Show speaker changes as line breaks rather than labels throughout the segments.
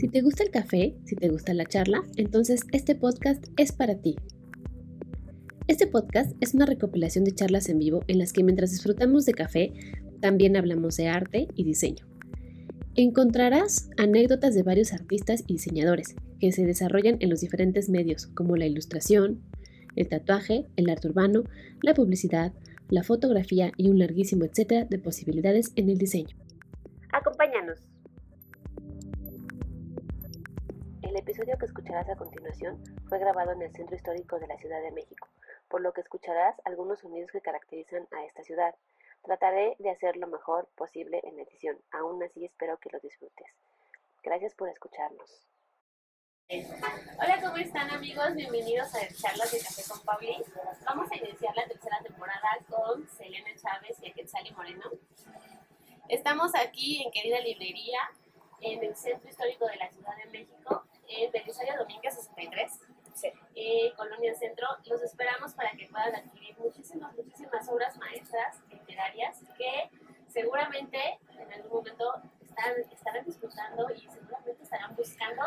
Si te gusta el café, si te gusta la charla, entonces este podcast es para ti. Este podcast es una recopilación de charlas en vivo en las que mientras disfrutamos de café, también hablamos de arte y diseño. Encontrarás anécdotas de varios artistas y diseñadores que se desarrollan en los diferentes medios como la ilustración, el tatuaje, el arte urbano, la publicidad, la fotografía y un larguísimo etcétera de posibilidades en el diseño. Acompáñanos. El episodio que escucharás a continuación fue grabado en el Centro Histórico de la Ciudad de México, por lo que escucharás algunos sonidos que caracterizan a esta ciudad. Trataré de hacer lo mejor posible en edición, aún así espero que lo disfrutes. Gracias por escucharnos.
Hola, ¿cómo están amigos? Bienvenidos a Charlas de Café con Pauli. Vamos a iniciar la tercera temporada con Selena Chávez y Quetzali Moreno. Estamos aquí en Querida Librería, en el Centro Histórico de la Ciudad de México, en Belisario Domínguez 63, eh, Colonia Centro. Los esperamos para que puedan adquirir muchísimas, muchísimas obras maestras literarias que seguramente en algún momento están, estarán disfrutando y seguramente estarán buscando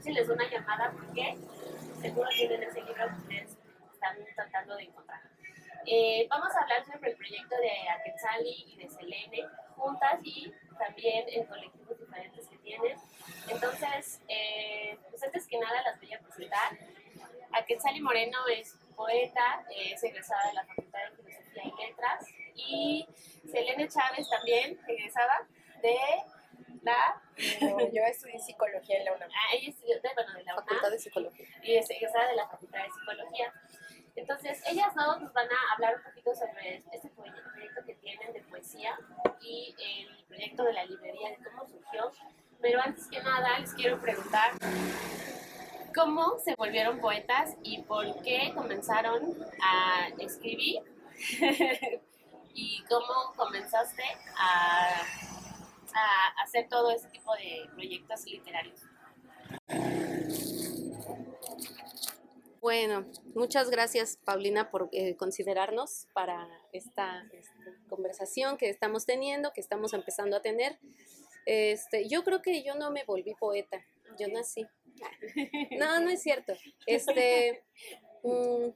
si les doy una llamada porque seguro tienen ese libro que ustedes están tratando de encontrar. Eh, vamos a hablar sobre el proyecto de Aquetzali y de Selene juntas y también en colectivos tienen. Entonces, eh, pues antes que nada las voy a presentar. Aquetzali Moreno es poeta, es egresada de la Facultad de Filosofía y Letras y Selene Chávez también, egresada de la...
yo estudié psicología en la UNAM.
Ah, ella estudió, bueno, de la UNAM.
Facultad de Psicología.
Y es egresada de la Facultad de Psicología. Entonces, ellas dos nos van a hablar un poquito sobre este proyecto que tienen de poesía y el proyecto de la librería, de cómo surgió. Pero antes que nada, les quiero preguntar cómo se volvieron poetas y por qué comenzaron a escribir y cómo comenzaste a, a hacer todo ese tipo de proyectos literarios.
Bueno, muchas gracias Paulina por eh, considerarnos para esta, esta, conversación que estamos teniendo, que estamos empezando a tener. Este, yo creo que yo no me volví poeta, yo nací. No, no es cierto. Este, mm,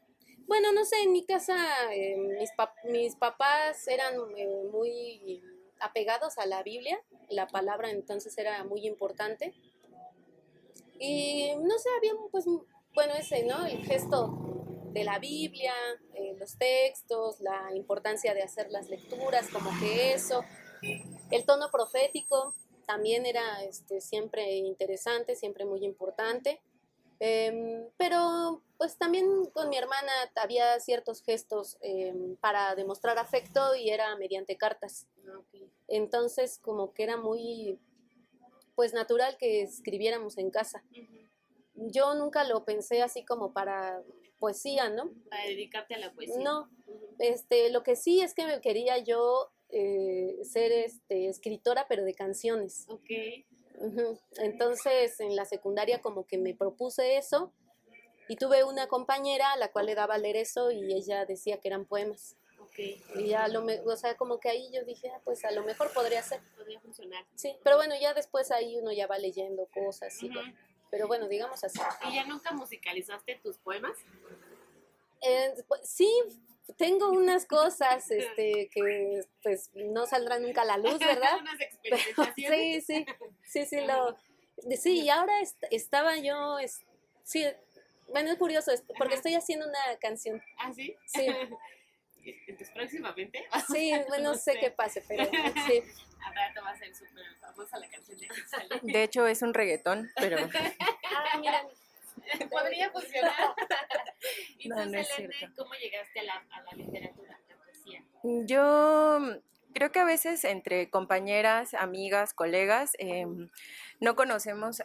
bueno, no sé, en mi casa eh, mis, mis, papás eran eh, muy apegados a la Biblia, la palabra entonces era muy importante. Y no sé, había pues bueno, ese, ¿no? El gesto de la Biblia, eh, los textos, la importancia de hacer las lecturas, como que eso. El tono profético también era este, siempre interesante, siempre muy importante. Em, pero pues también con mi hermana había ciertos gestos em, para demostrar afecto y era mediante cartas. Entonces como que era muy pues natural que escribiéramos en casa yo nunca lo pensé así como para poesía, ¿no?
Para dedicarte a la poesía.
No, este, lo que sí es que me quería yo eh, ser este, escritora, pero de canciones.
Ok.
Entonces, en la secundaria como que me propuse eso y tuve una compañera a la cual le daba a leer eso y ella decía que eran poemas.
Okay.
Y ya lo o sea, como que ahí yo dije, ah, pues a lo mejor podría ser.
Podría funcionar.
Sí, pero bueno, ya después ahí uno ya va leyendo cosas y pero bueno, digamos así.
¿Y ya nunca musicalizaste tus poemas?
Eh, pues, sí, tengo unas cosas este, que pues no saldrán nunca a la luz, ¿verdad? sí, sí, sí, sí, lo, sí, y ahora estaba yo, sí, bueno, es curioso, porque estoy haciendo una canción.
¿Ah, sí?
Sí.
Entonces, próximamente.
Sí, bueno, no sé qué pase, pero sí.
A rato va a ser súper famosa la canción de Quetzal.
De hecho, es un reggaetón, pero.
ah, mira. Podría funcionar. ¿Y tú, Selene, cómo llegaste a la, a la literatura, a la poesía?
Yo creo que a veces entre compañeras, amigas, colegas, eh, no conocemos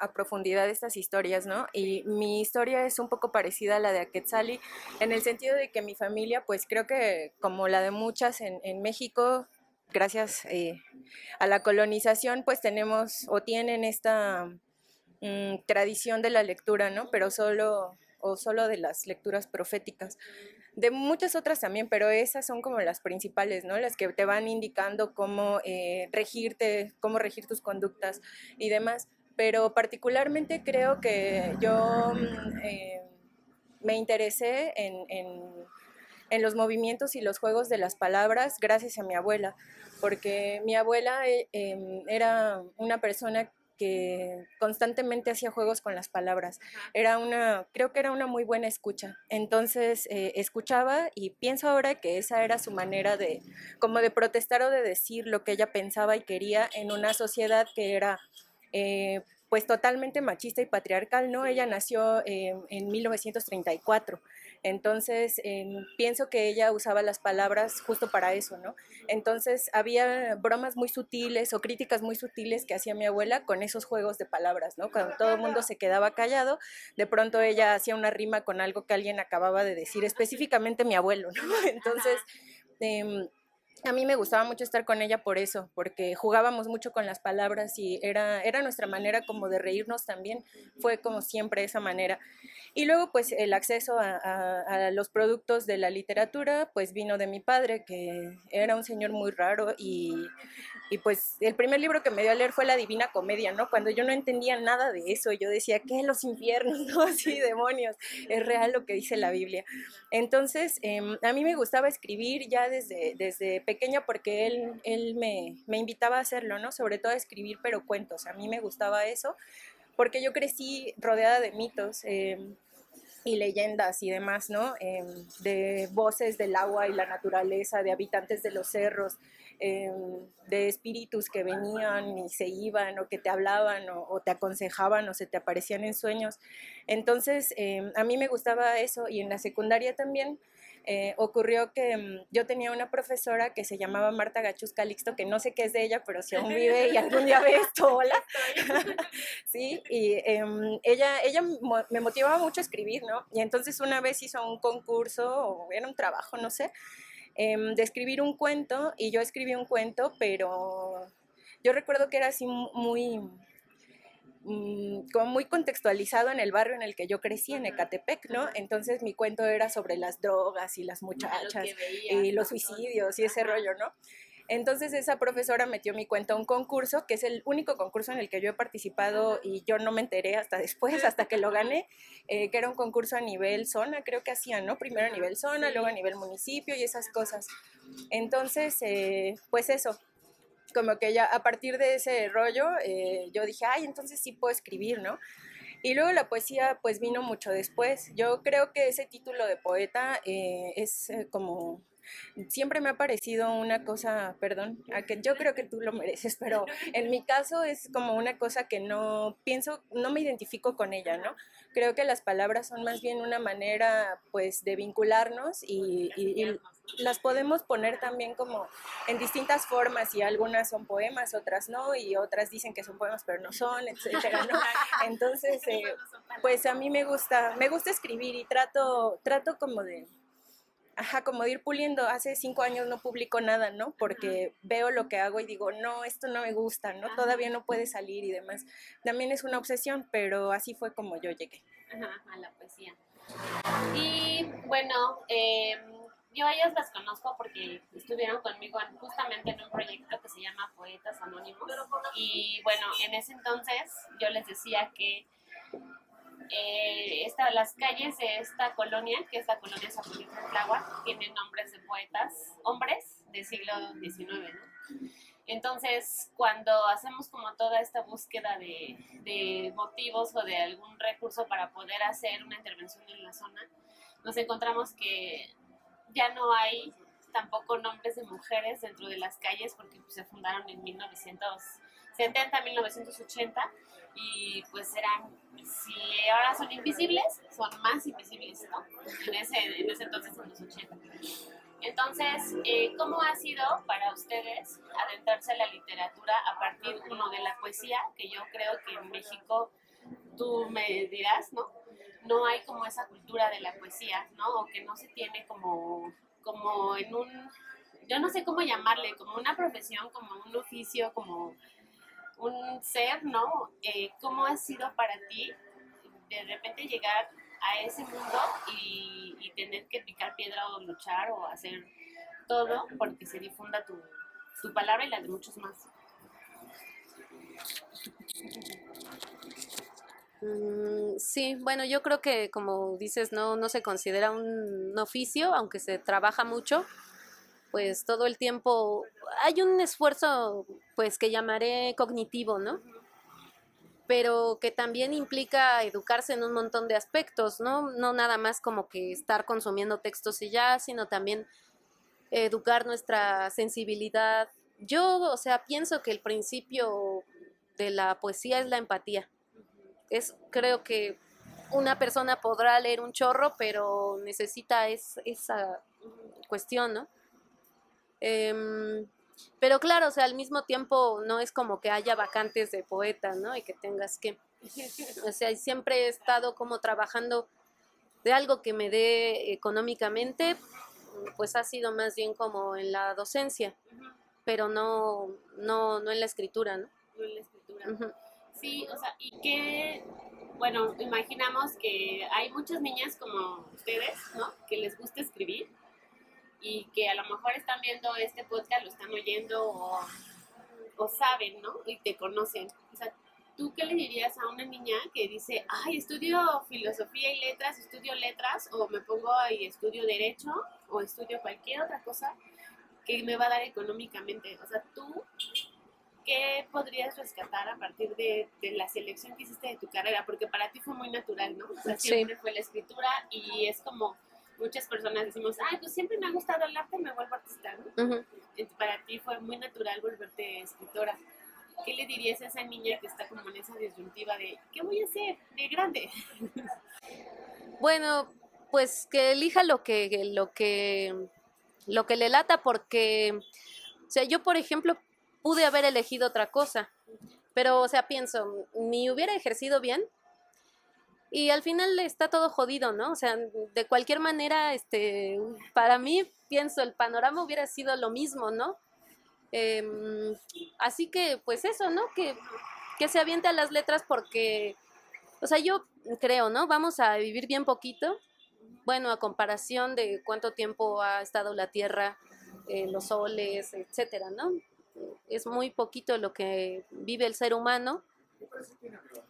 a, profundidad estas historias, ¿no? Y mi historia es un poco parecida a la de Aquetzali, en el sentido de que mi familia, pues creo que como la de muchas en, México, gracias eh, a la colonización, pues tenemos o tienen esta mmm, tradición de la lectura, ¿no? Pero solo o solo de las lecturas proféticas. De muchas otras también, pero esas son como las principales, ¿no? Las que te van indicando cómo eh, regirte, cómo regir tus conductas y demás. pero particularmente creo que yo mm, eh, me interesé en, en, los movimientos y los juegos de las palabras gracias a mi abuela, porque mi abuela eh, em, era una persona que constantemente hacía juegos con las palabras. Era una, creo que era una muy buena escucha. Entonces eh, escuchaba y pienso ahora que esa era su manera de, como de protestar o de decir lo que ella pensaba y quería en una sociedad que era eh, pues totalmente machista y patriarcal, ¿no? Ella nació en 1934. Entonces, pienso que ella usaba las palabras justo para eso, ¿no? Entonces, había bromas muy sutiles o críticas muy sutiles que hacía mi abuela con esos juegos de palabras, ¿no? Cuando todo el mundo se quedaba callado, de pronto ella hacía una rima con algo que alguien acababa de decir, específicamente mi abuelo, ¿no? Entonces, eh, a mí me gustaba mucho estar con ella por eso, porque jugábamos mucho con las palabras y era, era nuestra manera como de reírnos también, fue como siempre esa manera. Y luego pues el acceso a, los productos de la literatura pues vino de mi padre, que era un señor muy raro y, y pues el primer libro que me dio a leer fue La Divina Comedia, ¿no? Cuando yo no entendía nada de eso, yo decía, ¿qué? Los infiernos, ¿no? Así, demonios, es real lo que dice la Biblia. Entonces, em, a mí me gustaba escribir ya desde, desde pequeña porque él, él me, me, invitaba a hacerlo, ¿no? Sobre todo a escribir, pero cuentos. A mí me gustaba eso porque yo crecí rodeada de mitos. Em, y leyendas y demás, ¿no? Em, de voces del agua y la naturaleza, de habitantes de los cerros, de espíritus que venían y se iban o que te hablaban o, te aconsejaban o se te aparecían en sueños. Entonces, a mí me gustaba eso y en la secundaria también eh, ocurrió que mm, yo tenía una profesora que se llamaba Marta Gachus Calixto, que no sé qué es de ella, pero si aún vive y algún día ve esto, hola. sí, y em, ella, ella me motivaba mucho a escribir, ¿no? Y entonces una vez hizo un concurso, o era un trabajo, no sé, em, de escribir un cuento, y yo escribí un cuento, pero yo recuerdo que era así muy como muy contextualizado en el barrio en el que yo crecí, en Ecatepec, ¿no? Entonces mi cuento era sobre las drogas y las muchachas y los suicidios y ese rollo, ¿no? Entonces esa profesora metió mi cuento a un concurso, que es el único concurso en el que yo he participado y yo no me enteré hasta después, hasta que lo gané, eh, que era un concurso a nivel zona, creo que hacían, ¿no? Primero a nivel zona, luego a nivel municipio y esas cosas. Entonces, eh, pues eso, como que ya a partir de ese rollo eh, yo dije, ay, entonces sí puedo escribir, ¿no? Y luego la poesía pues vino mucho después. Yo creo que ese título de poeta eh, es eh, como siempre me ha parecido una cosa, perdón, a que yo creo que tú lo mereces, pero en mi caso es como una cosa que no pienso, no me identifico con ella, ¿no? Creo que las palabras son más bien una manera, pues, de vincularnos y, las podemos poner también como en distintas formas y algunas son poemas, otras no, y otras dicen que son poemas pero no son, etcétera, ¿no? Entonces, eh, pues a mí me gusta, me gusta escribir y trato, trato como de ajá, como de ir puliendo. Hace cinco años no publico nada, ¿no? Porque veo lo que hago y digo, no, esto no me gusta, ¿no? Todavía no puede salir y demás. También es una obsesión, pero así fue como yo llegué.
Ajá, a la poesía. Y bueno, em, yo a ellas las conozco porque estuvieron conmigo justamente en un proyecto que se llama Poetas Anónimos. Y bueno, en ese entonces yo les decía que eh, esta, las calles de esta colonia, que es la colonia Zapolitla Tláhuac, tienen nombres de poetas, hombres del siglo XIX, ¿no? Entonces, cuando hacemos como toda esta búsqueda de, de, motivos o de algún recurso para poder hacer una intervención en la zona, nos encontramos que ya no hay tampoco nombres de mujeres dentro de las calles porque pues, se fundaron en 1970, 1980 y pues eran, si ahora son invisibles, son más invisibles, ¿no? En ese, en ese entonces, en los 80. Entonces, eh, ¿cómo ha sido para ustedes adentrarse a la literatura a partir, uno, de la poesía, que yo creo que en México, tú me dirás, ¿no? No hay como esa cultura de la poesía, ¿no? O que no se tiene como, como en un, yo no sé cómo llamarle, como una profesión, como un oficio, como un ser, ¿no? Eh, ¿Cómo ha sido para ti de repente llegar a ese mundo y, tener que picar piedra o luchar o hacer todo porque se difunda tu, tu palabra y la de muchos más?
Sí, bueno, yo creo que como dices, no, no se considera un oficio, aunque se trabaja mucho, pues todo el tiempo hay un esfuerzo, pues que llamaré cognitivo, ¿no? Pero que también implica educarse en un montón de aspectos, ¿no? No nada más como que estar consumiendo textos y ya, sino también educar nuestra sensibilidad. Yo, o sea, pienso que el principio de la poesía es la empatía. Es, creo que una persona podrá leer un chorro, pero necesita esa cuestión, ¿no? Em, pero claro, o sea, al mismo tiempo no es como que haya vacantes de poeta, ¿no? Y que tengas que... O sea, siempre he estado como trabajando de algo que me dé económicamente, pues ha sido más bien como en la docencia, pero no, no, no en la escritura, ¿no?
No en la escritura. Sí, o sea, y que, bueno, imaginamos que hay muchas niñas como ustedes, ¿no? Que les gusta escribir y que a lo mejor están viendo este podcast, lo están oyendo o, saben, ¿no? Y te conocen. O sea, ¿tú qué le dirías a una niña que dice, ay, estudio filosofía y letras, estudio letras, o me pongo y estudio derecho, o estudio cualquier otra cosa que me va a dar económicamente? O sea, tú, ¿qué podrías rescatar a partir de, de la selección que hiciste de tu carrera? Porque para ti fue muy natural, ¿no? O sea, siempre fue la escritura y es como muchas personas decimos, ay, pues siempre me ha gustado el arte, me vuelvo artista, ¿no? Para ti fue muy natural volverte escritora. ¿Qué le dirías a esa niña que está como en esa disyuntiva de, ¿qué voy a hacer de grande?
Bueno, pues que elija lo que, lo que, lo que le lata, porque, o sea, yo, por ejemplo, pude haber elegido otra cosa, pero, o sea, pienso, ni hubiera ejercido bien, y al final está todo jodido, ¿no? O sea, de cualquier manera, este, para mí, pienso, el panorama hubiera sido lo mismo, ¿no? Em, así que, pues eso, ¿no? Que, que se aviente a las letras porque, o sea, yo creo, ¿no? Vamos a vivir bien poquito. Bueno, a comparación de cuánto tiempo ha estado la Tierra, eh, los soles, etcétera, ¿no? Es muy poquito lo que vive el ser humano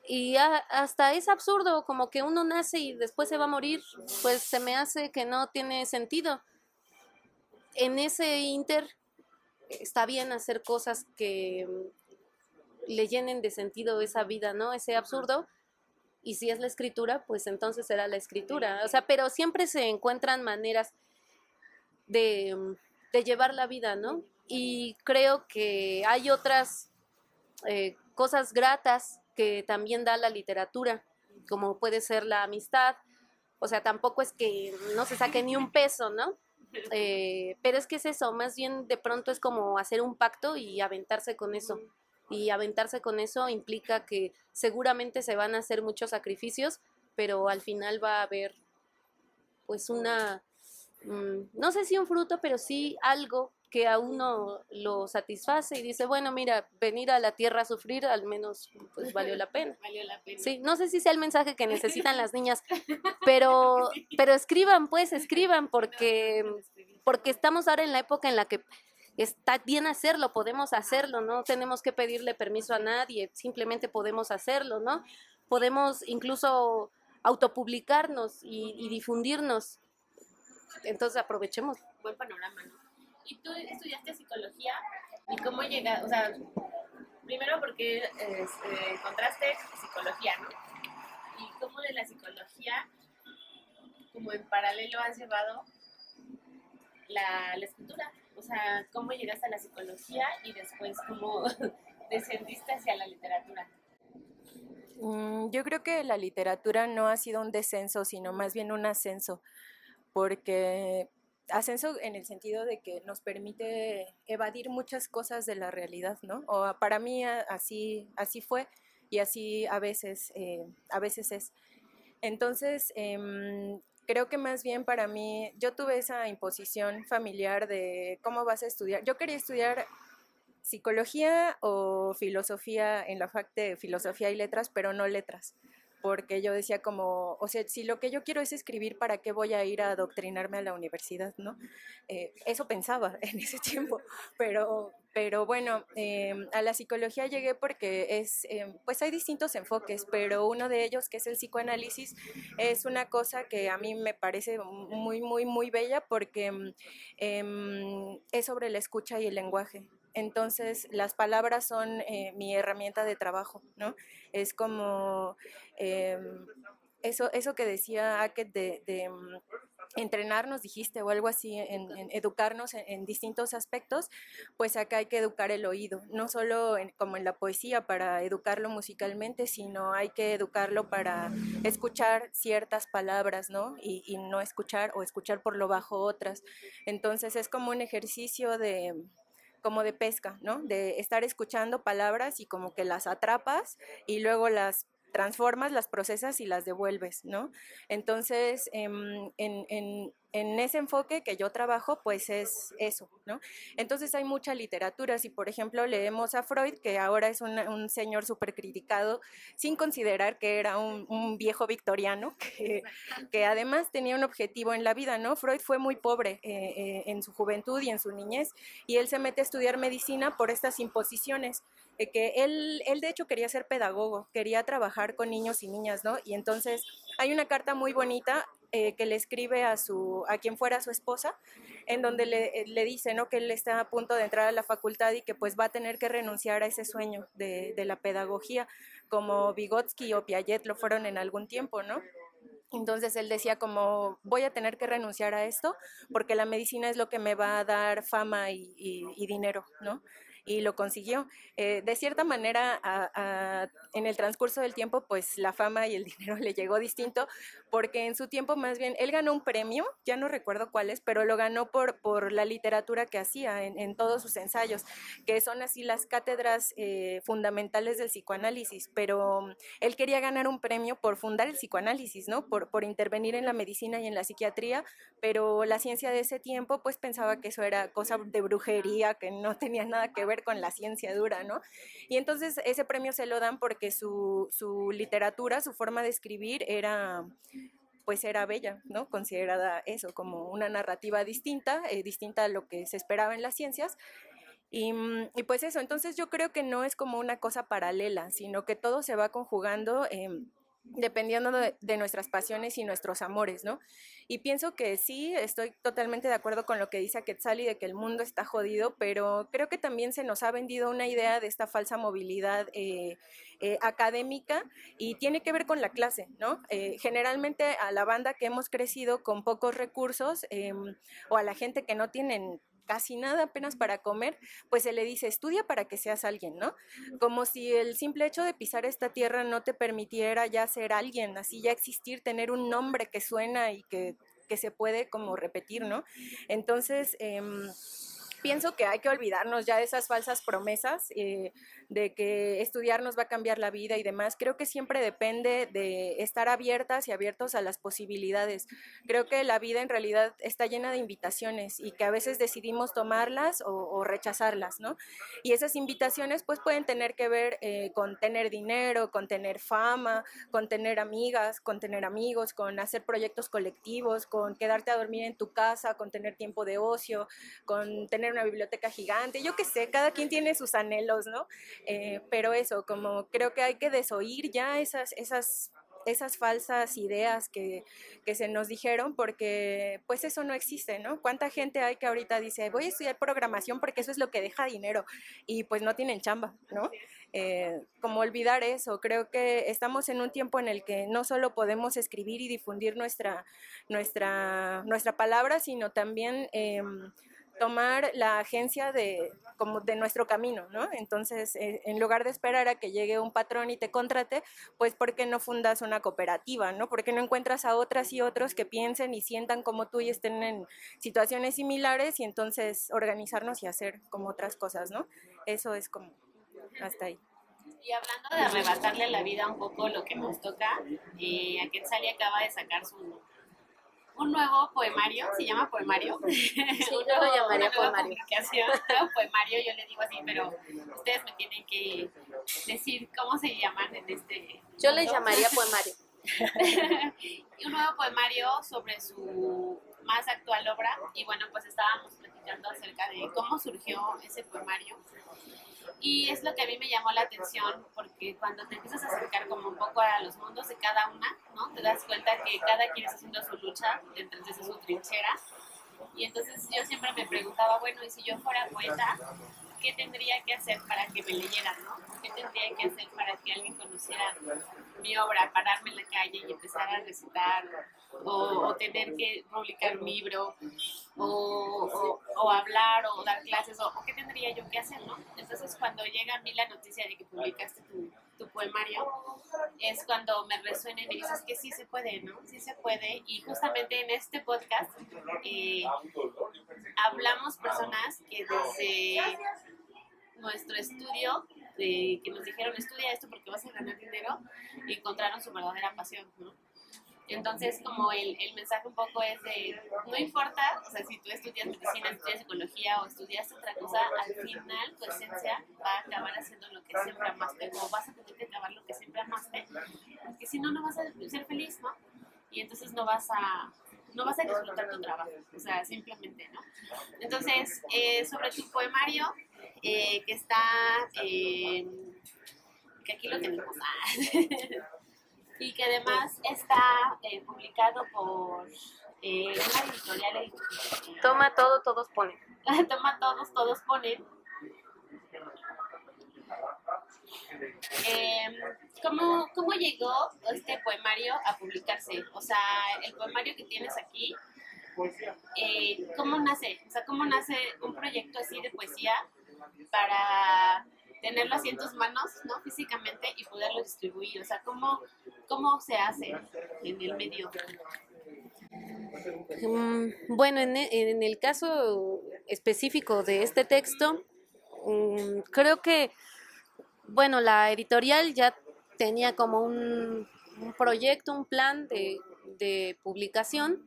y hasta es absurdo, como que uno nace y después se va a morir, pues se me hace que no tiene sentido. En ese inter está bien hacer cosas que le llenen de sentido esa vida, ¿no? Ese absurdo. Y si es la escritura, pues entonces será la escritura. O sea, pero siempre se encuentran maneras de, de llevar la vida, ¿no? Y creo que hay otras eh, cosas gratas que también da la literatura, como puede ser la amistad. O sea, tampoco es que no se saque ni un peso, ¿no? Eh, pero es que es eso, más bien de pronto es como hacer un pacto y aventarse con eso. Y aventarse con eso implica que seguramente se van a hacer muchos sacrificios, pero al final va a haber pues una, mm, no sé si un fruto, pero sí algo que a uno lo satisface y dice, bueno, mira, venir a la tierra a sufrir al menos pues valió la pena.
Valió la pena.
Sí, no sé si sea el mensaje que necesitan las niñas, pero pero escriban, pues escriban porque porque estamos ahora en la época en la que está bien hacerlo, podemos hacerlo, no tenemos que pedirle permiso a nadie, simplemente podemos hacerlo, ¿no? Podemos incluso autopublicarnos y, y difundirnos. Entonces aprovechemos.
Buen panorama, ¿no? ¿Y tú estudiaste psicología? ¿Y cómo llegaste? O sea, primero porque este, encontraste psicología, ¿no? ¿Y cómo de la psicología, como en paralelo, has llevado la, la escritura? O sea, ¿cómo llegaste a la psicología y después cómo descendiste hacia la literatura?
Mm, yo creo que la literatura no ha sido un descenso, sino más bien un ascenso, porque ascenso en el sentido de que nos permite evadir muchas cosas de la realidad, ¿no? O para mí así, así fue y así a veces, eh, a veces es. Entonces, em, creo que más bien para mí, yo tuve esa imposición familiar de cómo vas a estudiar. Yo quería estudiar psicología o filosofía en la fac de filosofía y letras, pero no letras porque yo decía como, o sea, si lo que yo quiero es escribir, ¿para qué voy a ir a adoctrinarme a la universidad, no? Eh, eso pensaba en ese tiempo, pero, pero bueno, em, a la psicología llegué porque es, em, pues hay distintos enfoques, pero uno de ellos, que es el psicoanálisis, es una cosa que a mí me parece muy, muy, muy bella porque em, es sobre la escucha y el lenguaje. Entonces, las palabras son eh, mi herramienta de trabajo, ¿no? Es como em, eso, eso que decía Hackett de, mm, entrenarnos, dijiste, o algo así, en, educarnos en, distintos aspectos, pues acá hay que educar el oído, no solo como en la poesía para educarlo musicalmente, sino hay que educarlo para escuchar ciertas palabras, ¿no? Y no escuchar o escuchar por lo bajo otras. Entonces es como un ejercicio de como de pesca, ¿no? De estar escuchando palabras y como que las atrapas y luego las transformas, las procesas y las devuelves, ¿no? Entonces, em, en, en, en ese enfoque que yo trabajo, pues es eso, ¿no? Entonces hay mucha literatura. Si, por ejemplo, leemos a Freud, que ahora es un señor súper criticado, sin considerar que era un, viejo victoriano, que, además tenía un objetivo en la vida, ¿no? Freud fue muy pobre eh, eh, en su juventud y en su niñez, y él se mete a estudiar medicina por estas imposiciones. Eh, que él, él de hecho quería ser pedagogo, quería trabajar con niños y niñas, ¿no? Y entonces hay una carta muy bonita eh, que le escribe a, su, a quien fuera su esposa, en donde le, eh, le, dice ¿no? que él está a punto de entrar a la facultad y que pues va a tener que renunciar a ese sueño de, de la pedagogía, como Vygotsky o Piaget lo fueron en algún tiempo, ¿no? Entonces él decía como voy a tener que renunciar a esto porque la medicina es lo que me va a dar fama y, y dinero, ¿no? Y lo consiguió. Eh, de cierta manera, en el transcurso del tiempo, pues la fama y el dinero le llegó distinto, porque en su tiempo más bien, él ganó un premio, ya no recuerdo cuál es, pero lo ganó por, por la literatura que hacía en, todos sus ensayos, que son así las cátedras eh, fundamentales del psicoanálisis, pero él quería ganar un premio por fundar el psicoanálisis, ¿no? Por, por intervenir en la medicina y en la psiquiatría, pero la ciencia de ese tiempo pues pensaba que eso era cosa de brujería, que no tenía nada que ver con la ciencia dura, ¿no? Y entonces ese premio se lo dan porque su, literatura, su forma de escribir era pues era bella, ¿no? Considerada eso como una narrativa distinta, eh, distinta a lo que se esperaba en las ciencias. Y, pues eso, entonces yo creo que no es como una cosa paralela, sino que todo se va conjugando. Em, dependiendo de, nuestras pasiones y nuestros amores, ¿no? Y pienso que sí, estoy totalmente de acuerdo con lo que dice Quetzali de que el mundo está jodido, pero creo que también se nos ha vendido una idea de esta falsa movilidad eh, eh, académica y tiene que ver con la clase, ¿no? Eh, generalmente a la banda que hemos crecido con pocos recursos em, o a la gente que no tienen casi nada apenas para comer, pues se le dice, estudia para que seas alguien, ¿no? Como si el simple hecho de pisar esta tierra no te permitiera ya ser alguien, así ya existir, tener un nombre que suena y que, que se puede como repetir, ¿no? Entonces, eh, pienso que hay que olvidarnos ya de esas falsas promesas eh, de que estudiar nos va a cambiar la vida y demás. Creo que siempre depende de estar abiertas y abiertos a las posibilidades. Creo que la vida en realidad está llena de invitaciones y que a veces decidimos tomarlas o, rechazarlas, ¿no? Y esas invitaciones pues pueden tener que ver eh, con tener dinero, con tener fama, con tener amigas, con tener amigos, con hacer proyectos colectivos, con quedarte a dormir en tu casa, con tener tiempo de ocio, con tener una biblioteca gigante, yo qué sé, cada quien tiene sus anhelos, ¿no? Eh, pero eso, como creo que hay que desoír ya esas, esas esas falsas ideas que, que, se nos dijeron porque pues eso no existe, ¿no? ¿Cuánta gente hay que ahorita dice voy a estudiar programación porque eso es lo que deja dinero y pues no tienen chamba, ¿no? Eh, como olvidar eso, creo que estamos en un tiempo en el que no solo podemos escribir y difundir nuestra, nuestra, nuestra palabra, sino también... Eh, tomar la agencia de, como de nuestro camino, ¿no? Entonces, eh, en lugar de esperar a que llegue un patrón y te contrate, pues ¿por qué no fundas una cooperativa, ¿no? ¿Por qué no encuentras a otras y otros que piensen y sientan como tú y estén en situaciones similares y entonces organizarnos y hacer como otras cosas, ¿no? Eso es como hasta ahí.
Y hablando de arrebatarle la vida un poco lo que nos toca, eh, Quetzali acaba de sacar su un nuevo poemario, se llama poemario.
Sí, yo lo llamaría poemario.
Publicación, nuevo poemario, yo le digo así, pero ustedes me tienen que decir cómo se llaman en este.
Yo le llamaría poemario.
un nuevo poemario sobre su más actual obra. Y bueno, pues estábamos platicando acerca de cómo surgió ese poemario. Y es lo que a mí me llamó la atención, porque cuando te empiezas a acercar como un poco a los mundos de cada una, ¿no? Te das cuenta que cada quien está haciendo su lucha dentro de su trinchera. Y entonces yo siempre me preguntaba, bueno, ¿y si yo fuera poeta, qué tendría que hacer para que me leyeran, ¿no? ¿Qué tendría que hacer para que alguien conociera mi obra, pararme en la calle y empezar a recitar, o, tener que publicar un libro, o, o, hablar, o dar clases, o, qué tendría yo que hacer, ¿no? Entonces cuando llega a mí la noticia de que publicaste tu, tu poemario, es cuando me resuena y me dices que sí se puede, ¿no? Sí se puede. Y justamente en este podcast eh, hablamos personas que desde nuestro estudio, que nos dijeron estudia esto porque vas a ganar dinero, encontraron su verdadera pasión, ¿no? Entonces, como el, el, mensaje un poco es de, no importa, o sea, si tú estudias medicina, estudias psicología o estudias otra cosa, al final tu esencia va a acabar haciendo lo que siempre amaste, o vas a tener que acabar lo que siempre amaste, porque si no, no vas a ser feliz, ¿no? Y entonces no vas a, no vas a disfrutar tu trabajo, o sea, simplemente, ¿no? Entonces, eh, sobre tu poemario, eh, que está, eh, que aquí lo tenemos, y que además está eh, publicado por eh, una editorial.
Toma todo, todos ponen.
Toma todos, todos ponen. Eh, ¿cómo, ¿Cómo llegó este poemario a publicarse? O sea, el poemario que tienes aquí, eh, ¿cómo nace? O sea, ¿cómo nace un proyecto así de poesía para tenerlo así en tus manos, ¿no? Físicamente y poderlo distribuir. O sea, ¿cómo, cómo se hace en el medio?
Mm, bueno, en, e, en el caso específico de este texto, mm, creo que, bueno, la editorial ya tenía como un, proyecto, un plan de, de publicación.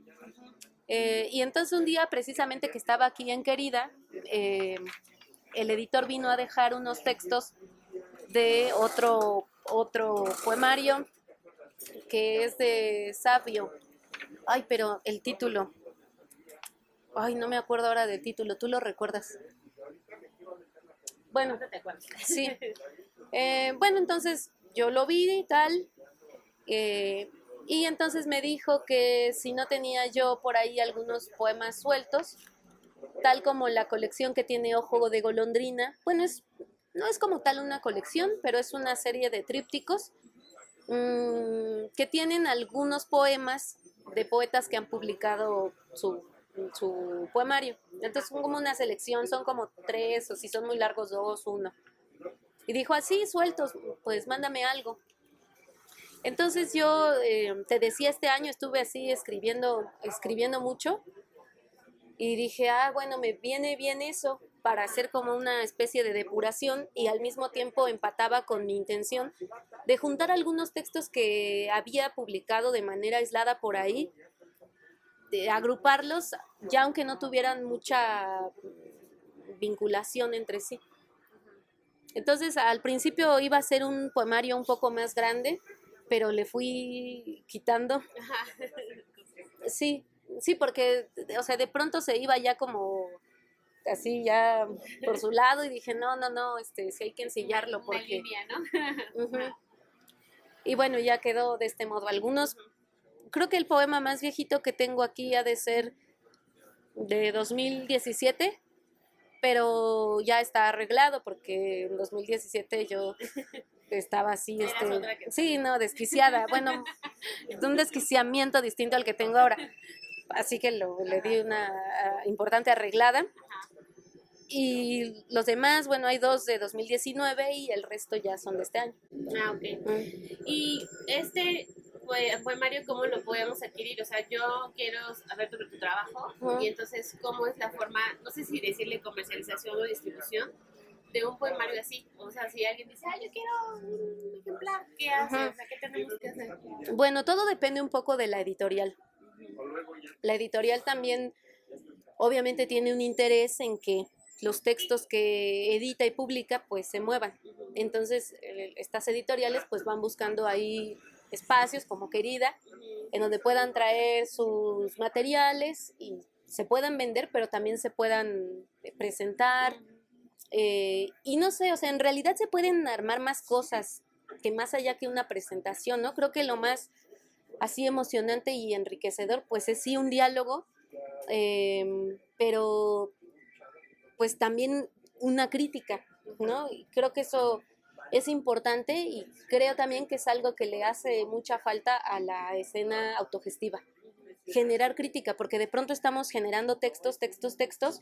Eh, y entonces un día, precisamente que estaba aquí en Querida, eh, el editor vino a dejar unos textos de otro, otro poemario que es de Sabio. Ay, pero el título. Ay, no me acuerdo ahora del título. ¿Tú lo recuerdas? Bueno, sí. Eh, bueno, entonces yo lo vi y tal. Eh, y entonces me dijo que si no tenía yo por ahí algunos poemas sueltos, tal como la colección que tiene Ojo de Golondrina. Bueno, es, no es como tal una colección, pero es una serie de trípticos mm, que tienen algunos poemas de poetas que han publicado su, su poemario. Entonces son como una selección, son como tres, o si son muy largos, dos, uno. Y dijo, así, sueltos, pues mándame algo. Entonces yo eh, te decía, este año estuve así escribiendo, escribiendo mucho y dije, ah, bueno, me viene bien eso para hacer como una especie de depuración y al mismo tiempo empataba con mi intención de juntar algunos textos que había publicado de manera aislada por ahí, de agruparlos, ya aunque no tuvieran mucha vinculación entre sí. Entonces, al principio iba a ser un poemario un poco más grande, pero le fui quitando. Sí, sí, porque, o sea, de pronto se iba ya como así ya por su lado y dije, no, no, no, este, sí hay que ensillarlo porque...
¿no?
Y bueno, ya quedó de este modo. Algunos, creo que el poema más viejito que tengo aquí ha de ser de 2017, pero ya está arreglado porque en 2017 yo estaba así, este, sí, no, desquiciada, bueno, un desquiciamiento distinto al que tengo ahora así que lo, le di una ah, importante arreglada. Y los demás, bueno, hay dos de 2019 y el resto ya son de este año.
Ah, ok. Mm. Y este poemario, ¿cómo lo podemos adquirir? O sea, yo quiero saber sobre tu trabajo y entonces, ¿cómo es la forma, no sé si decirle comercialización o distribución de un poemario así? O sea, si alguien dice, ah, yo quiero un ejemplar, ¿qué hace? O sea, ¿qué tenemos que hacer?
Bueno, todo depende un poco de la editorial. La editorial también obviamente tiene un interés en que los textos que edita y publica pues se muevan. Entonces, estas editoriales pues van buscando ahí espacios como Querida, en donde puedan traer sus materiales y se puedan vender, pero también se puedan eh, presentar. Eh, y no sé, o sea, en realidad se pueden armar más cosas que más allá que una presentación, ¿no? Creo que lo más así emocionante y enriquecedor, pues es sí un diálogo, em, pero pues también una crítica, ¿no? Creo que eso es importante y creo también que es algo que le hace mucha falta a la escena autogestiva. Generar crítica, porque de pronto estamos generando textos, textos, textos,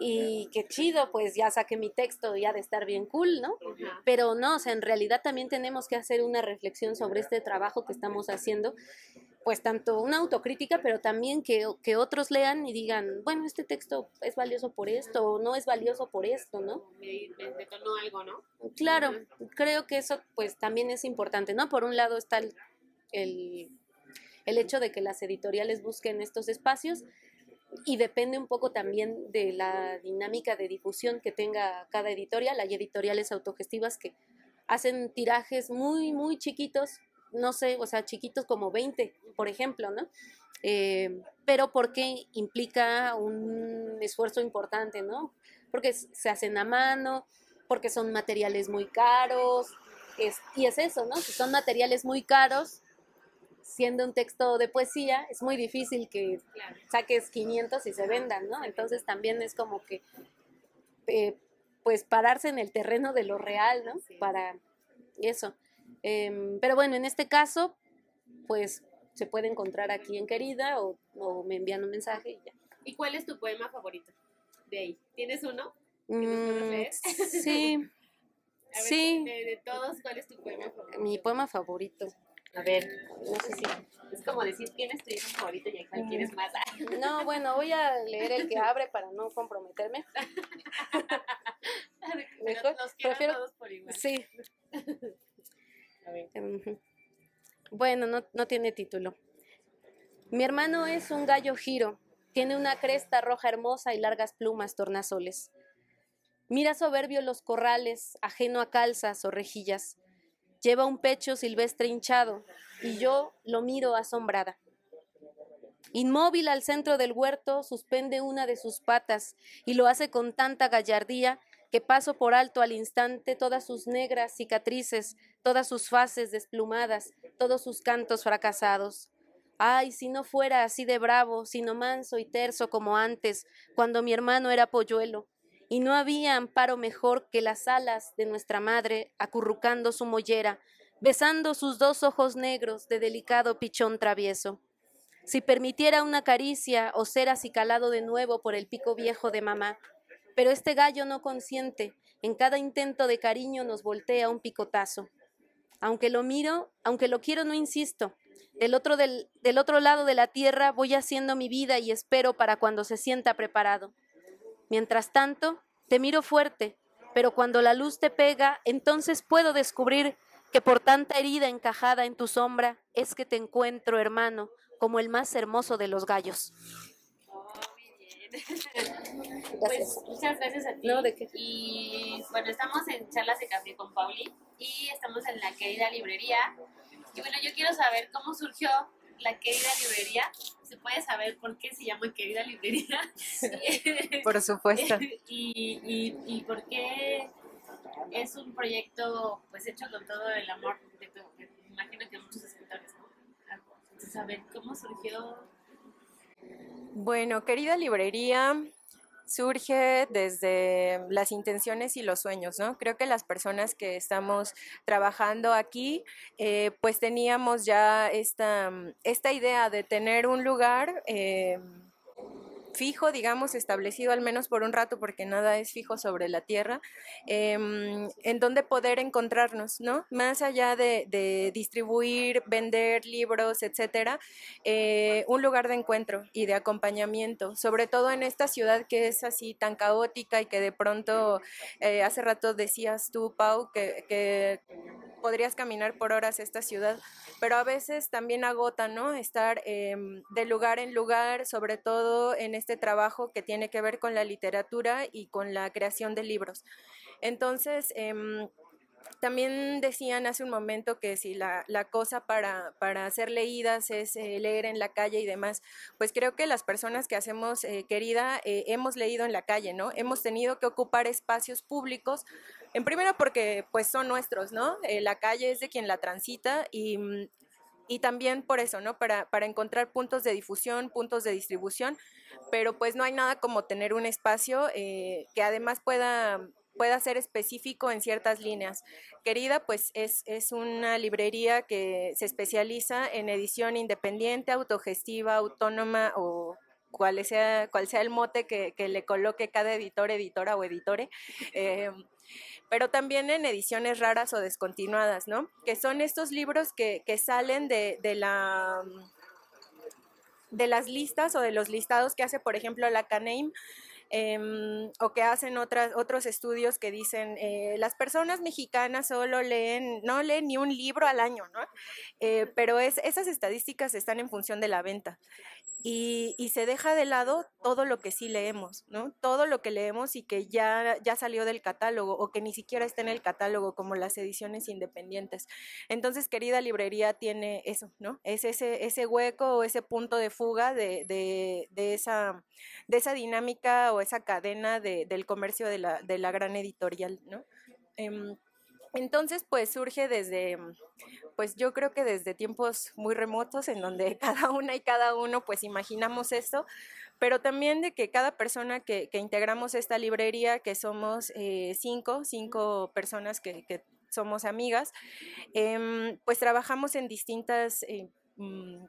y qué chido, pues ya saqué mi texto, ya de estar bien cool, ¿no? Pero no, o sea, en realidad también tenemos que hacer una reflexión sobre este trabajo que estamos haciendo pues tanto una autocrítica, pero también que, que, otros lean y digan, bueno, este texto es valioso por esto o no es valioso por esto, ¿no?
detonó algo, ¿no?
Claro, creo que eso pues también es importante, ¿no? Por un lado está el, el, el hecho de que las editoriales busquen estos espacios y depende un poco también de la dinámica de difusión que tenga cada editorial. Hay editoriales autogestivas que hacen tirajes muy, muy chiquitos no sé, o sea, chiquitos como 20, por ejemplo, ¿no? Eh, pero porque implica un esfuerzo importante, ¿no? Porque se hacen a mano, porque son materiales muy caros, y es eso, ¿no? Si son materiales muy caros, siendo un texto de poesía, es muy difícil que saques 500 y se vendan, ¿no? Entonces también es como que, eh, pues, pararse en el terreno de lo real, ¿no? Para eso. Em, pero bueno, en este caso, pues se puede encontrar aquí en Querida o, me envían un mensaje y ya.
¿Y cuál es tu poema favorito de ahí? ¿Tienes uno?
Mm, sí. sí.
De, todos, ¿cuál es tu poema favorito?
Mi poema favorito.
A ver, no sé si es como decir quién es tu favorito y cuál quieres más.
No, bueno, voy a leer el que abre para no comprometerme.
Mejor, los prefiero todos por igual.
Sí. Bueno, no, no tiene título. Mi hermano es un gallo giro. Tiene una cresta roja hermosa y largas plumas tornasoles. Mira soberbio los corrales, ajeno a calzas o rejillas. Lleva un pecho silvestre hinchado y yo lo miro asombrada. Inmóvil al centro del huerto, suspende una de sus patas y lo hace con tanta gallardía que paso por alto al instante todas sus negras cicatrices, todas sus faces desplumadas, todos sus cantos fracasados. Ay, si no fuera así de bravo, sino manso y terso como antes, cuando mi hermano era polluelo, y no había amparo mejor que las alas de nuestra madre acurrucando su mollera, besando sus dos ojos negros de delicado pichón travieso. Si permitiera una caricia o ser acicalado de nuevo por el pico viejo de mamá, pero este gallo no consiente, en cada intento de cariño nos voltea un picotazo. Aunque lo miro, aunque lo quiero, no insisto. Del otro, del, del otro lado de la tierra voy haciendo mi vida y espero para cuando se sienta preparado. Mientras tanto, te miro fuerte, pero cuando la luz te pega, entonces puedo descubrir que por tanta herida encajada en tu sombra es que te encuentro, hermano, como el más hermoso de los gallos.
Pues muchas gracias a ti. Y bueno, estamos en charlas de café con Pauli y estamos en la querida librería. Y bueno, yo quiero saber cómo surgió la querida librería. ¿Se puede saber por qué se llama querida librería?
por supuesto.
y, y, y por qué es un proyecto pues hecho con todo el amor de tu, imagino que muchos escritores, ¿no? Saber cómo surgió
bueno, querida librería, surge desde las intenciones y los sueños, ¿no? Creo que las personas que estamos trabajando aquí, eh, pues teníamos ya esta, esta idea de tener un lugar. Eh, fijo, digamos, establecido al menos por un rato, porque nada es fijo sobre la tierra, em, en donde poder encontrarnos, ¿no? Más allá de, distribuir, vender libros, etcétera, eh, un lugar de encuentro y de acompañamiento, sobre todo en esta ciudad que es así tan caótica y que de pronto, eh, hace rato decías tú, Pau, que podrías caminar por horas esta ciudad, pero a veces también agota, ¿no? Estar em, de lugar en lugar, sobre todo en este trabajo que tiene que ver con la literatura y con la creación de libros. Entonces, em, también decían hace un momento que si la, cosa para, para, ser leídas es eh, leer en la calle y demás, pues creo que las personas que hacemos eh, querida eh, hemos leído en la calle, ¿no? Hemos tenido que ocupar espacios públicos, en primero porque pues son nuestros, ¿no? la calle es de quien la transita y, y también por eso, ¿no? Para, para encontrar puntos de difusión, puntos de distribución, pero pues no hay nada como tener un espacio que además pueda pueda ser específico en ciertas líneas. Querida, pues es, es una librería que se especializa en edición independiente, autogestiva, autónoma o cual sea, cual sea el mote que, le coloque cada editor, editora o editore. Eh, pero también en ediciones raras o descontinuadas, ¿no? Que son estos libros que, salen de, de, la de las listas o de los listados que hace, por ejemplo, la CANEIM Em, o que hacen otras, otros estudios que dicen eh, las personas mexicanas solo leen, no leen ni un libro al año, ¿no? Eh, pero es, esas estadísticas están en función de la venta y, se deja de lado todo lo que sí leemos, ¿no? Todo lo que leemos y que ya, ya salió del catálogo o que ni siquiera está en el catálogo, como las ediciones independientes. Entonces, querida librería tiene eso, ¿no? Es ese, ese hueco o ese punto de fuga de, de, de esa, de esa dinámica o esa cadena de, del comercio de la, de la gran editorial, ¿no? Em, entonces, pues surge desde, pues yo creo que desde tiempos muy remotos en donde cada una y cada uno pues imaginamos esto, pero también de que cada persona que, integramos esta librería, que somos eh, cinco, cinco personas que, somos amigas, eh, pues trabajamos en distintas... Eh, mm,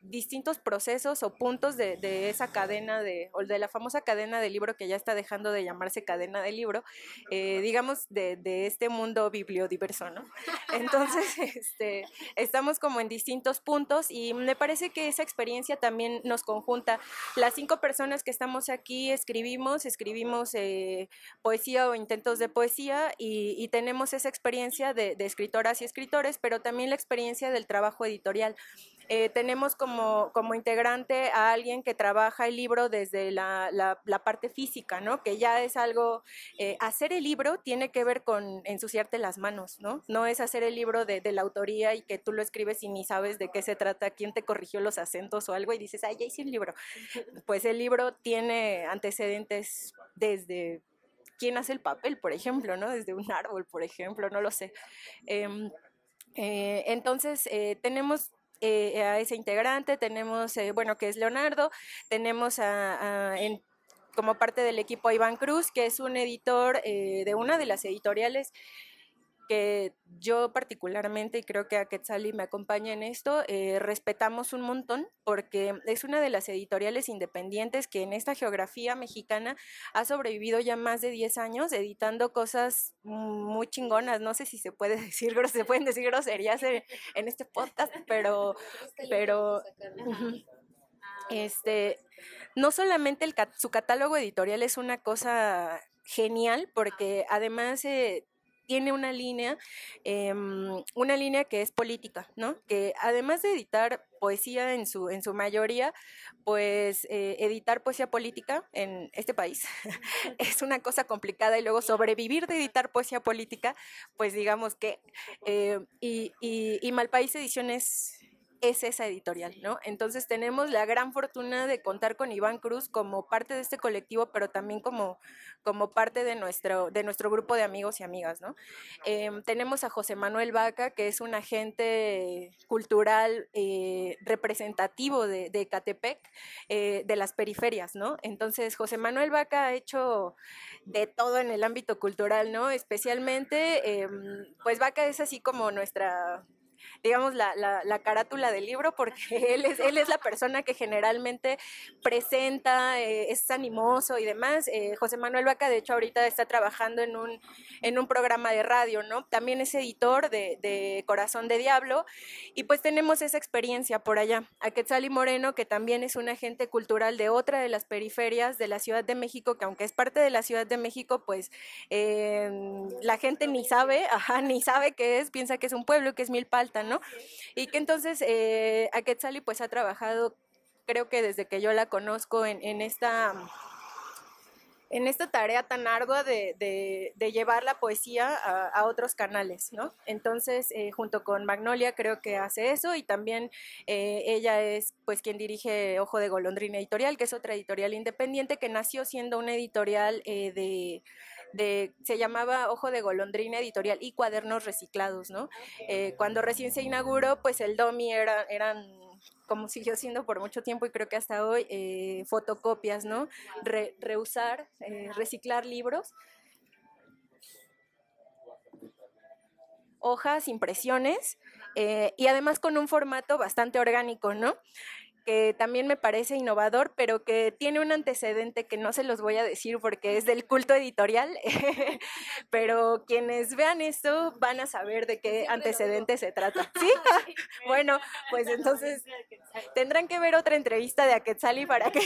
distintos procesos o puntos de, de, esa cadena de, o de la famosa cadena de libro que ya está dejando de llamarse cadena de libro, eh, digamos, de, de, este mundo bibliodiverso, ¿no? Entonces, este, estamos como en distintos puntos y me parece que esa experiencia también nos conjunta. Las cinco personas que estamos aquí escribimos, escribimos eh, poesía o intentos de poesía y, y tenemos esa experiencia de, de, escritoras y escritores, pero también la experiencia del trabajo editorial. Eh, tenemos como, como, integrante a alguien que trabaja el libro desde la, la, parte física, ¿no? Que ya es algo, eh, hacer el libro tiene que ver con ensuciarte las manos, ¿no? No es hacer el libro de, de, la autoría y que tú lo escribes y ni sabes de qué se trata, quién te corrigió los acentos o algo y dices, ay, ya hice el libro. Pues el libro tiene antecedentes desde quién hace el papel, por ejemplo, ¿no? Desde un árbol, por ejemplo, no lo sé. Em, eh, entonces, eh, tenemos eh, a ese integrante, tenemos, eh, bueno, que es Leonardo, tenemos a, en, como parte del equipo a Iván Cruz, que es un editor eh, de una de las editoriales que yo particularmente, y creo que a Quetzali me acompaña en esto, eh, respetamos un montón porque es una de las editoriales independientes que en esta geografía mexicana ha sobrevivido ya más de 10 años editando cosas muy chingonas. No sé si se puede decir, se pueden decir groserías en, en este podcast, pero, pero este, no solamente el, su catálogo editorial es una cosa genial porque además eh, tiene una línea, em, una línea que es política, ¿no? Que además de editar poesía en su, en su mayoría, pues eh, editar poesía política en este país es una cosa complicada y luego sobrevivir de editar poesía política, pues digamos que, eh, y, y, y Malpaís Ediciones es esa editorial, ¿no? Entonces tenemos la gran fortuna de contar con Iván Cruz como parte de este colectivo, pero también como, como parte de nuestro, de nuestro grupo de amigos y amigas, ¿no? Em, tenemos a José Manuel Vaca, que es un agente cultural eh, representativo de, de Catepec, eh, de las periferias, ¿no? Entonces José Manuel Vaca ha hecho de todo en el ámbito cultural, ¿no? Especialmente, em, pues Vaca es así como nuestra digamos, la, la, carátula del libro, porque él es, él es la persona que generalmente presenta, eh, es animoso y demás. Eh, José Manuel Vaca, de hecho, ahorita está trabajando en un, en un programa de radio, ¿no? También es editor de, de Corazón de Diablo, y pues tenemos esa experiencia por allá. A Quetzali Moreno, que también es un agente cultural de otra de las periferias de la Ciudad de México, que aunque es parte de la Ciudad de México, pues eh, la gente ni sabe, ajá, ni sabe qué es, piensa que es un pueblo, que es Milpalta, ¿no? Y que entonces eh, Aquetzali pues ha trabajado, creo que desde que yo la conozco en, esta en esta tarea tan ardua de, de, llevar la poesía a, otros canales, ¿no? Entonces, eh, junto con Magnolia creo que hace eso y también eh, ella es pues quien dirige Ojo de Golondrina Editorial, que es otra editorial independiente que nació siendo una editorial eh, de, de, se llamaba Ojo de Golondrina Editorial y Cuadernos Reciclados, ¿no? cuando recién se inauguró, pues el DOMI era, eran como siguió siendo por mucho tiempo y creo que hasta hoy, eh, fotocopias, ¿no? reusar, eh, reciclar libros. hojas, impresiones eh, y además con un formato bastante orgánico, ¿no? Que también me parece innovador, pero que tiene un antecedente que no se los voy a decir porque es del culto editorial, pero quienes vean esto van a saber de qué antecedente se trata. ¿Sí? bueno, pues entonces tendrán que ver otra entrevista de Aquetzali para que,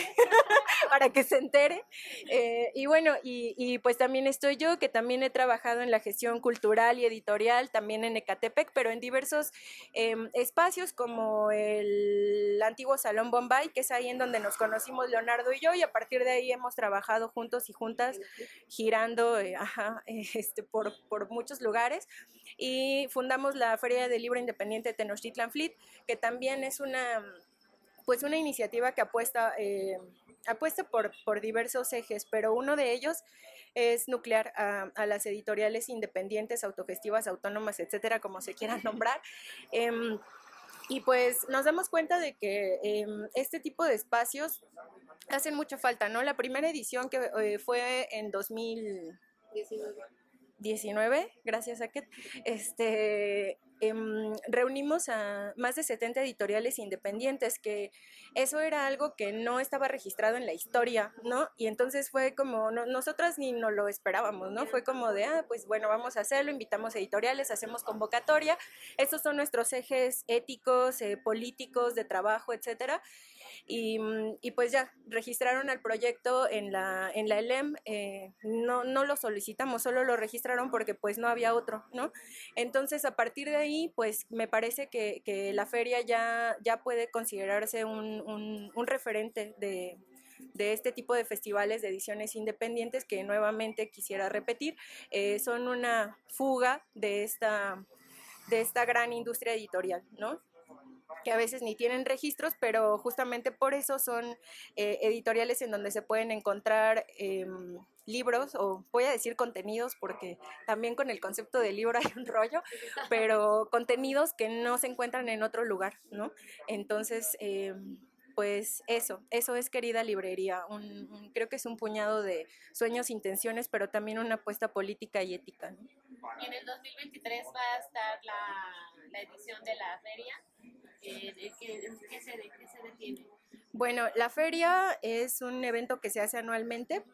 para que se entere. Eh, y bueno, y, pues también estoy yo, que también he trabajado en la gestión cultural y editorial, también en Ecatepec, pero en diversos em, espacios como el antiguo Salón Bombay, que es ahí en donde nos conocimos Leonardo y yo, y a partir de ahí hemos trabajado juntos y juntas, girando eh, este, por, por, muchos lugares, y fundamos la Feria del Libro Independiente de Tenochtitlan Fleet, que también es una, pues una iniciativa que apuesta... Eh, apuesta por, por diversos ejes, pero uno de ellos es nuclear a, las editoriales independientes, autogestivas, autónomas, etcétera, como se quieran nombrar. Em, y pues nos damos cuenta de que em, este tipo de espacios hacen mucha falta, ¿no? La primera edición que eh, fue en 2019, gracias a que este, Em, reunimos a más de 70 editoriales independientes, que eso era algo que no estaba registrado en la historia, ¿no? Y entonces fue como, nosotras ni nos lo esperábamos, ¿no? Fue como de, ah, pues bueno, vamos a hacerlo, invitamos editoriales, hacemos convocatoria, estos son nuestros ejes éticos, eh, políticos, de trabajo, etcétera. Y, mm, y, pues ya, registraron el proyecto en la, en la ELEM, eh, no, no lo solicitamos, solo lo registraron porque pues no había otro, ¿no? Entonces a partir de ahí, pues me parece que, que la feria ya, ya puede considerarse un, un, referente de, de este tipo de festivales de ediciones independientes que nuevamente quisiera repetir, eh, son una fuga de esta, de esta gran industria editorial, ¿no? Que a veces ni tienen registros, pero justamente por eso son eh, editoriales en donde se pueden encontrar em, libros, o voy a decir contenidos, porque también con el concepto de libro hay un rollo, pero contenidos que no se encuentran en otro lugar, ¿no? Entonces, em, pues eso, eso es querida librería. creo que es un puñado de sueños, intenciones, pero también una apuesta política y ética. ¿no?
Y en el 2023 va a estar la edición de la feria se, detiene?
Bueno, la feria es un evento que se hace anualmente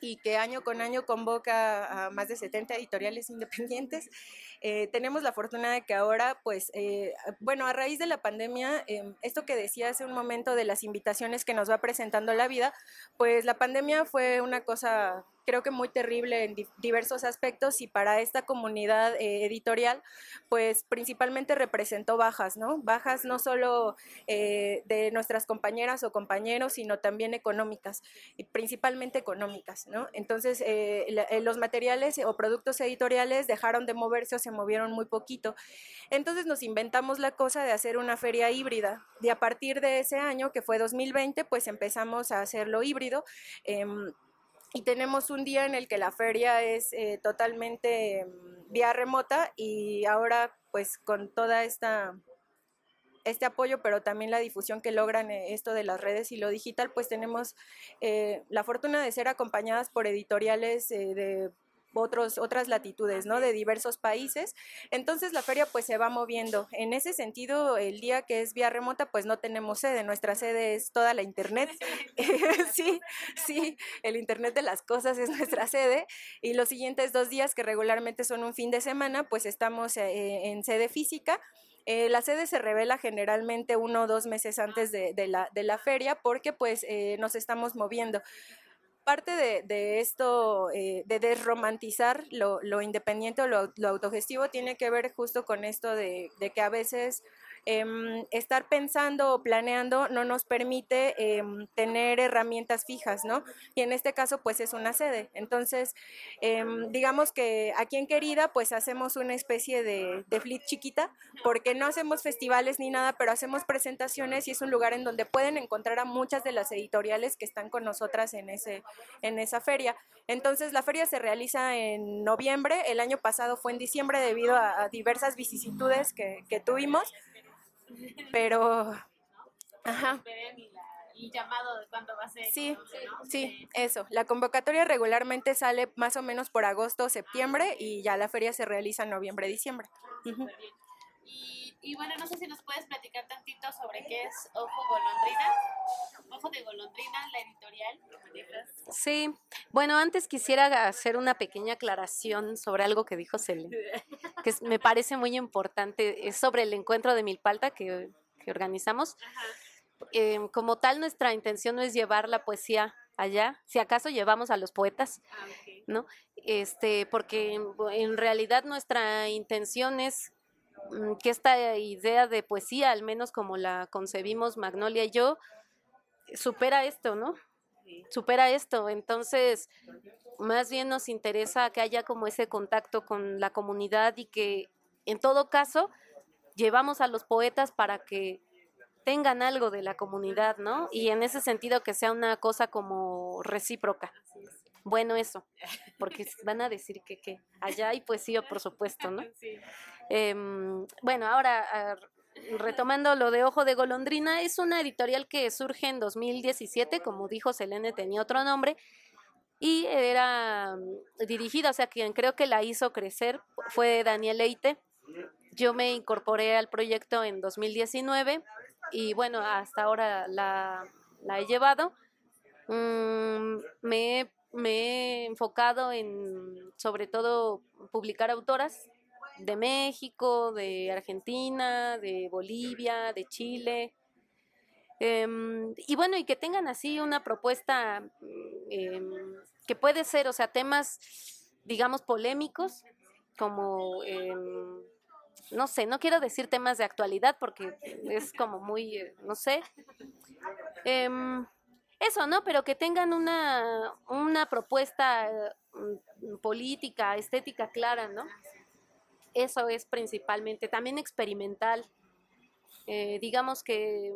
y que año con año convoca a más de 70 editoriales independientes. Eh, tenemos la fortuna de que ahora, pues, eh, bueno, a raíz de la pandemia, em, esto que decía hace un momento de las invitaciones que nos va presentando la vida, pues la pandemia fue una cosa creo que muy terrible en diversos aspectos y para esta comunidad eh, editorial, pues principalmente representó bajas, ¿no? Bajas no solo eh, de nuestras compañeras o compañeros, sino también económicas, y principalmente económicas, ¿no? Entonces, eh, los materiales o productos editoriales dejaron de moverse o se movieron muy poquito. Entonces nos inventamos la cosa de hacer una feria híbrida. Y a partir de ese año, que fue 2020, pues empezamos a hacerlo híbrido. Y tenemos un día en el que la feria es eh, totalmente mm, vía remota y ahora pues con toda esta este apoyo, pero también la difusión que logran eh, esto de las redes y lo digital, pues tenemos eh, la fortuna de ser acompañadas por editoriales de otros, otras latitudes, ¿no? De diversos países. Entonces la feria pues se va moviendo. En ese sentido, el día que es vía remota, pues no tenemos sede. Nuestra sede es toda la internet. sí, sí, el internet de las cosas es nuestra sede. Y los siguientes dos días, que regularmente son un fin de semana, pues estamos eh, en sede física. Eh, la sede se revela generalmente uno o dos meses antes de, la, de la, feria porque pues eh, nos estamos moviendo parte de, esto, eh, de desromantizar lo, independiente o lo, autogestivo, tiene que ver justo con esto de, de que a veces Em, estar pensando o planeando no nos permite em, tener herramientas fijas, ¿no? Y en este caso, pues es una sede. Entonces, em, digamos que aquí en Querida, pues hacemos una especie de, de fleet chiquita, porque no hacemos festivales ni nada, pero hacemos presentaciones y es un lugar en donde pueden encontrar a muchas de las editoriales que están con nosotras en, ese, en esa feria. Entonces, la feria se realiza en noviembre, el año pasado fue en diciembre debido a, diversas vicisitudes que tuvimos pero...
Ajá. Y llamado de cuándo va a ser.
Sí, sí, eso. La convocatoria regularmente sale más o menos por agosto o septiembre y ya la feria se realiza en noviembre, diciembre.
y, y, bueno, no sé si nos puedes platicar tantito sobre qué es Ojo Golondrina. Ojo de Golondrina, la editorial.
Sí, bueno, antes quisiera hacer una pequeña aclaración sobre algo que dijo Cele, que me parece muy importante, es sobre el encuentro de Milpalta que, que organizamos. Em, como tal, nuestra intención no es llevar la poesía allá, si acaso llevamos a los poetas, ah, ¿no? Este, porque en realidad nuestra intención es que esta idea de poesía, al menos como la concebimos Magnolia y yo, supera esto, ¿no? Supera esto. Entonces, más bien nos interesa que haya como ese contacto con la comunidad y que, en todo caso, llevamos a los poetas para que tengan algo de la comunidad, ¿no? Y en ese sentido que sea una cosa como recíproca. Bueno, eso, porque van a decir que, que allá hay poesía, por supuesto, ¿no? Em, bueno, ahora retomando lo de Ojo de Golondrina, es una editorial que surge en 2017, como dijo Selene, tenía otro nombre, y era mm, dirigida, o sea, quien creo que la hizo crecer fue Daniel Leite. Yo me incorporé al proyecto en 2019 y bueno, hasta ahora la, he llevado. Mm, me, me he enfocado en, sobre todo, publicar autoras de México, de Argentina, de Bolivia, de Chile. Em, y bueno, y que tengan así una propuesta em, que puede ser, o sea, temas, digamos, polémicos, como, em, no sé, no quiero decir temas de actualidad porque es como muy, eh, no sé. Eso, ¿no? Pero que tengan una, una propuesta mm, política, estética clara, ¿no? eso es principalmente, también experimental, eh, digamos que,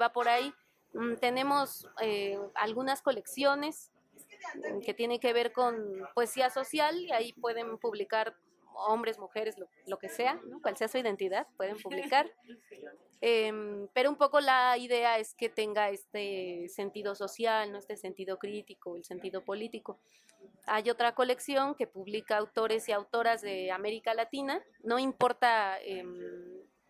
va por ahí. Mm, tenemos eh, algunas colecciones mm, que tienen que ver con poesía social y ahí pueden publicar hombres, mujeres, lo, que sea, ¿no? cual sea su identidad, pueden publicar. Em, pero un poco la idea es que tenga este sentido social, no este sentido crítico, el sentido político. Hay otra colección que publica autores y autoras de América Latina. No importa, em,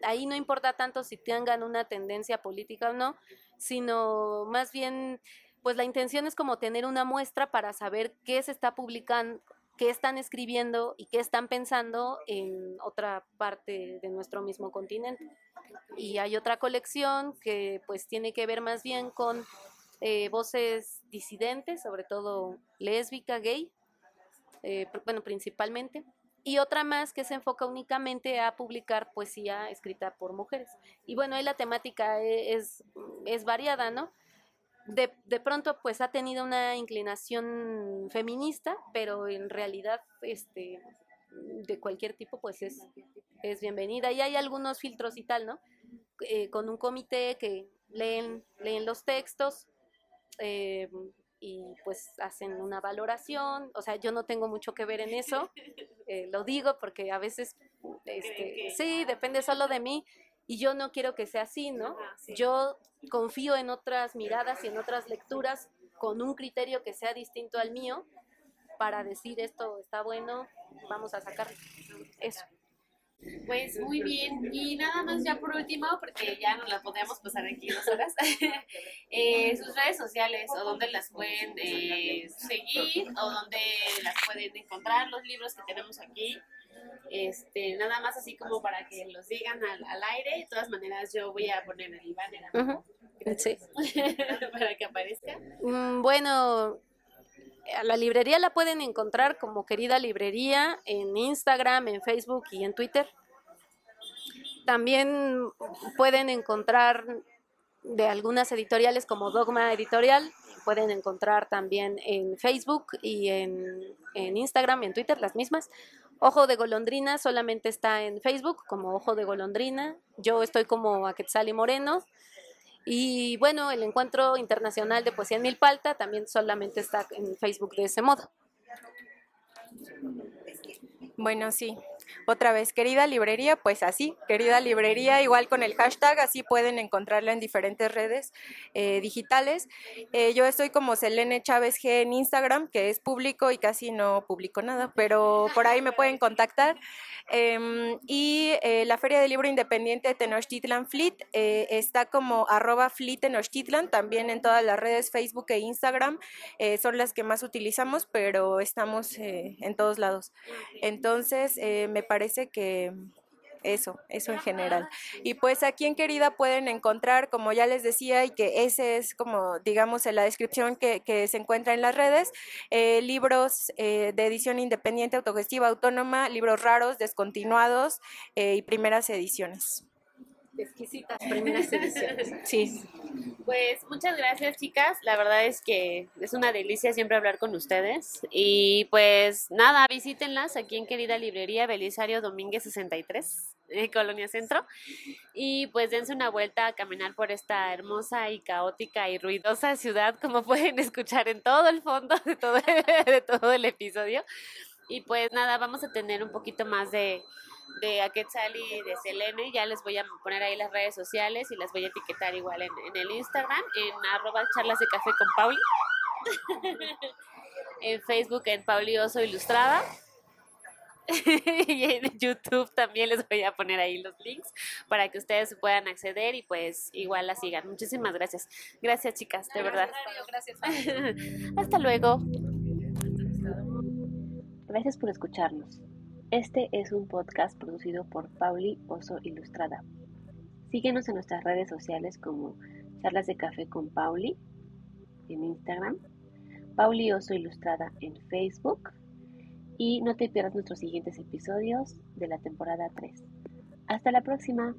ahí no importa tanto si tengan una tendencia política o no, sino más bien, pues la intención es como tener una muestra para saber qué se está publicando, qué están escribiendo y qué están pensando en otra parte de nuestro mismo continente. Y hay otra colección que pues tiene que ver más bien con eh, voces disidentes, sobre todo lésbica, gay, eh, bueno, principalmente. Y otra más que se enfoca únicamente a publicar poesía escrita por mujeres. Y bueno, ahí la temática e, es, es variada, ¿no? De, de, pronto pues ha tenido una inclinación feminista, pero en realidad este de cualquier tipo pues es, es bienvenida. Y hay algunos filtros y tal, ¿no? Eh, con un comité que leen, leen los textos eh, y pues hacen una valoración. O sea, yo no tengo mucho que ver en eso, eh, lo digo porque a veces, este, sí, depende solo de mí y yo no quiero que sea así, ¿no? Yo confío en otras miradas y en otras lecturas con un criterio que sea distinto al mío para decir esto está bueno, vamos a sacar eso.
Pues muy bien, y nada más ya por último, porque ya nos la podemos pasar aquí dos horas, eh, sus redes sociales o dónde las pueden eh, seguir o dónde las pueden encontrar, los libros que tenemos aquí, este, nada más así como para que los digan al, al aire, de todas maneras yo voy a poner el banner
Sí.
para que aparezca.
Mm, Bueno, a la librería la pueden encontrar como querida librería en Instagram, en Facebook y en Twitter. También pueden encontrar de algunas editoriales como Dogma Editorial, pueden encontrar también en Facebook y en, en Instagram y en Twitter las mismas. Ojo de Golondrina solamente está en Facebook como Ojo de Golondrina. Yo estoy como Aquetzali Moreno. Y bueno, el Encuentro Internacional de Poesía en Milpalta también solamente está en Facebook de ese modo.
Bueno, sí. Otra vez, querida librería, pues así, querida librería, igual con el hashtag, así pueden encontrarla en diferentes redes eh, digitales. Eh, yo estoy como Selene Chávez G en Instagram, que es público y casi no publico nada, pero por ahí me pueden contactar. Em, y eh, la Feria del Libro Independiente de Tenochtitlan Fleet eh, está como arroba Fleet Tenochtitlan, también en todas las redes Facebook e Instagram, son las que más utilizamos, pero estamos en todos lados. Entonces, eh, parece que eso, eso en general. Y pues aquí en Querida pueden encontrar, como ya les decía, y que ese es como, digamos, en la descripción que, que se encuentra en las redes, eh, libros eh, de edición independiente, autogestiva, autónoma, libros raros, descontinuados eh, y primeras ediciones.
Exquisitas primeras ediciones.
Sí.
Pues muchas gracias chicas, la verdad es que es una delicia siempre hablar con ustedes y pues nada, visítenlas aquí en querida librería Belisario Domínguez 63, eh, Colonia Centro y pues dense una vuelta a caminar por esta hermosa y caótica y ruidosa ciudad como pueden escuchar en todo el fondo de todo, de todo el episodio y pues nada, vamos a tener un poquito más de de Aquetzal y de Selene. Ya les voy a poner ahí las redes sociales y las voy a etiquetar igual en, en el Instagram, en arroba charlas de café con Pauli. en Facebook en Pauli Oso Ilustrada. y en YouTube también les voy a poner ahí los links para que ustedes puedan acceder y pues igual la sigan. Muchísimas gracias. Gracias chicas, de verdad.
Gracias.
Hasta luego.
Gracias por escucharnos. Este es un podcast producido por Pauli Oso Ilustrada. Síguenos en nuestras redes sociales como Charlas de Café con Pauli en Instagram, Pauli Oso Ilustrada en Facebook y no te pierdas nuestros siguientes episodios de la temporada 3. Hasta la próxima.